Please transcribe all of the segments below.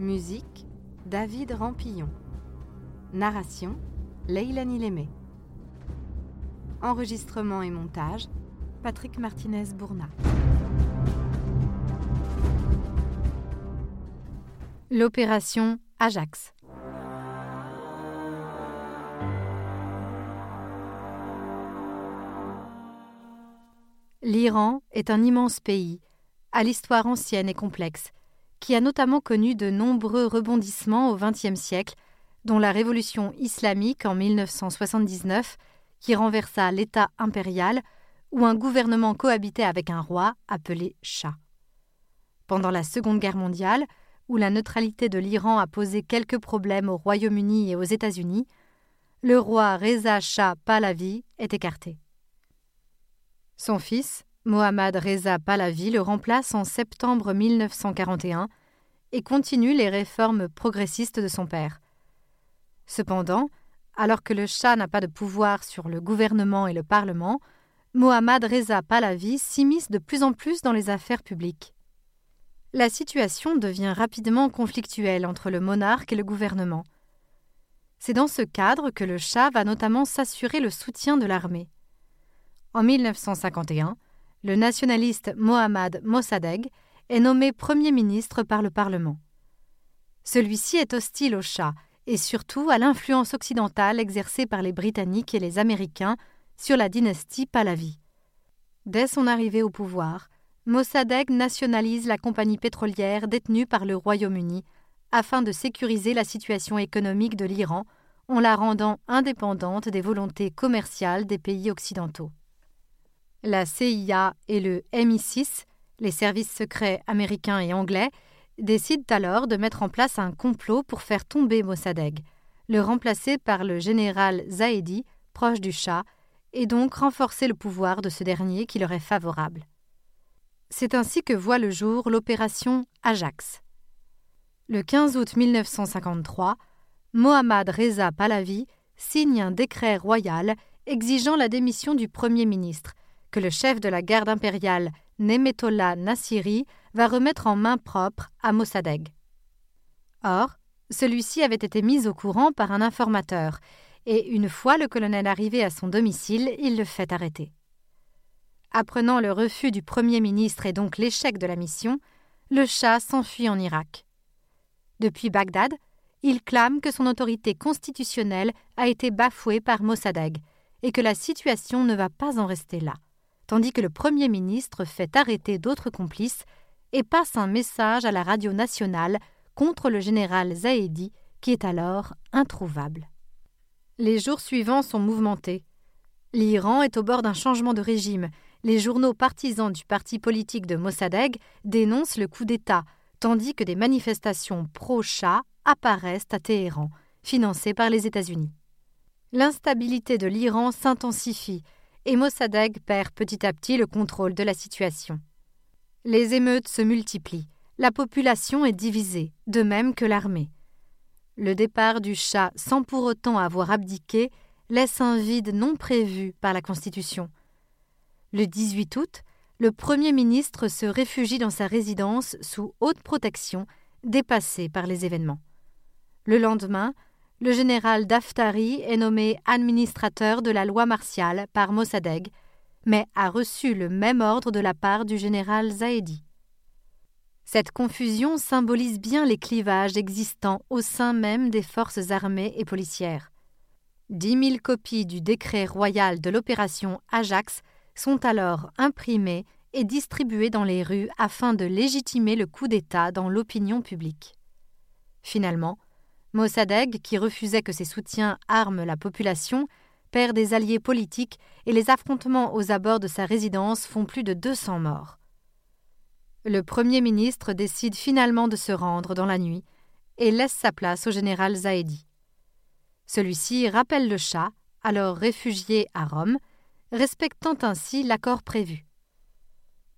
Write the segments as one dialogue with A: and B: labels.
A: Musique David Rampillon. Narration Leilani Lémé. Enregistrement et montage Patrick Martinez-Bourna. L'opération Ajax. L'Iran est un immense pays, à l'histoire ancienne et complexe, qui a notamment connu de nombreux rebondissements au XXe siècle, dont la révolution islamique en 1979, qui renversa l'État impérial, où un gouvernement cohabitait avec un roi appelé Shah. Pendant la Seconde Guerre mondiale, où la neutralité de l'Iran a posé quelques problèmes au Royaume-Uni et aux États-Unis, le roi Reza Shah Pahlavi est écarté. Son fils, Mohammad Reza Pahlavi, le remplace en septembre 1941 et continue les réformes progressistes de son père. Cependant, alors que le Shah n'a pas de pouvoir sur le gouvernement et le Parlement, Mohammad Reza Pahlavi s'immisce de plus en plus dans les affaires publiques. La situation devient rapidement conflictuelle entre le monarque et le gouvernement. C'est dans ce cadre que le Shah va notamment s'assurer le soutien de l'armée. En 1951, le nationaliste Mohammad Mossadegh est nommé Premier ministre par le Parlement. Celui-ci est hostile au Shah et surtout à l'influence occidentale exercée par les Britanniques et les Américains sur la dynastie Pahlavi. Dès son arrivée au pouvoir, Mossadegh nationalise la compagnie pétrolière détenue par le Royaume-Uni afin de sécuriser la situation économique de l'Iran en la rendant indépendante des volontés commerciales des pays occidentaux. La CIA et le MI6, les services secrets américains et anglais, décident alors de mettre en place un complot pour faire tomber Mossadegh, le remplacer par le général Zaedi, proche du Shah, et donc renforcer le pouvoir de ce dernier qui leur est favorable. C'est ainsi que voit le jour l'opération Ajax. Le 15 août 1953, Mohammad Reza Pahlavi signe un décret royal exigeant la démission du Premier ministre que le chef de la garde impériale, Nemetollah Nassiri, va remettre en main propre à Mossadegh. Or, celui-ci avait été mis au courant par un informateur, et une fois le colonel arrivé à son domicile, il le fait arrêter. Apprenant le refus du Premier ministre et donc l'échec de la mission, le Shah s'enfuit en Irak. Depuis Bagdad, il clame que son autorité constitutionnelle a été bafouée par Mossadegh et que la situation ne va pas en rester là tandis que le Premier ministre fait arrêter d'autres complices et passe un message à la radio nationale contre le général Zaedi, qui est alors introuvable. Les jours suivants sont mouvementés. L'Iran est au bord d'un changement de régime. Les journaux partisans du parti politique de Mossadegh dénoncent le coup d'État, tandis que des manifestations pro-Shah apparaissent à Téhéran, financées par les États-Unis. L'instabilité de l'Iran s'intensifie et Mossadegh perd petit à petit le contrôle de la situation. Les émeutes se multiplient, la population est divisée, de même que l'armée. Le départ du Shah sans pour autant avoir abdiqué laisse un vide non prévu par la Constitution. Le 18 août, le Premier ministre se réfugie dans sa résidence sous haute protection, dépassé par les événements. Le lendemain, le général Daftari est nommé administrateur de la loi martiale par Mossadegh, mais a reçu le même ordre de la part du général Zaedi. Cette confusion symbolise bien les clivages existants au sein même des forces armées et policières. Dix mille copies du décret royal de l'opération Ajax sont alors imprimées et distribuées dans les rues afin de légitimer le coup d'État dans l'opinion publique. Finalement, Mossadegh, qui refusait que ses soutiens arment la population, perd des alliés politiques et les affrontements aux abords de sa résidence font plus de 200 morts. Le Premier ministre décide finalement de se rendre dans la nuit et laisse sa place au général Zaedi. Celui-ci rappelle le Shah, alors réfugié à Rome, respectant ainsi l'accord prévu.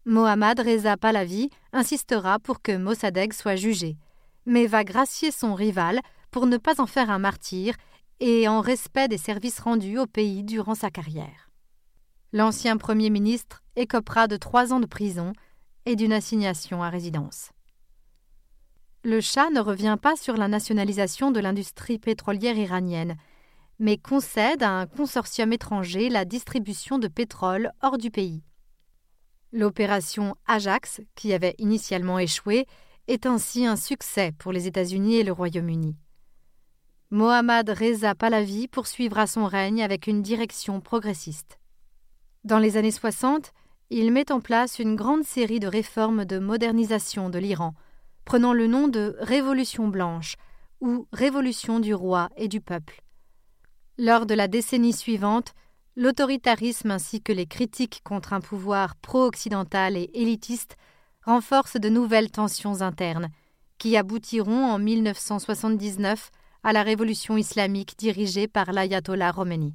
A: Mohammad Reza Pahlavi insistera pour que Mossadegh soit jugé, mais va gracier son rival pour ne pas en faire un martyr et en respect des services rendus au pays durant sa carrière. L'ancien Premier ministre écopera de trois ans de prison et d'une assignation à résidence. Le Shah ne revient pas sur la nationalisation de l'industrie pétrolière iranienne, mais concède à un consortium étranger la distribution de pétrole hors du pays. L'opération Ajax, qui avait initialement échoué, est ainsi un succès pour les États-Unis et le Royaume-Uni. Mohammad Reza Pahlavi poursuivra son règne avec une direction progressiste. Dans les années 60, il met en place une grande série de réformes de modernisation de l'Iran, prenant le nom de Révolution blanche ou Révolution du roi et du peuple. Lors de la décennie suivante, l'autoritarisme ainsi que les critiques contre un pouvoir pro-occidental et élitiste renforcent de nouvelles tensions internes, qui aboutiront en 1979 à la révolution islamique dirigée par l'ayatollah Khomeini.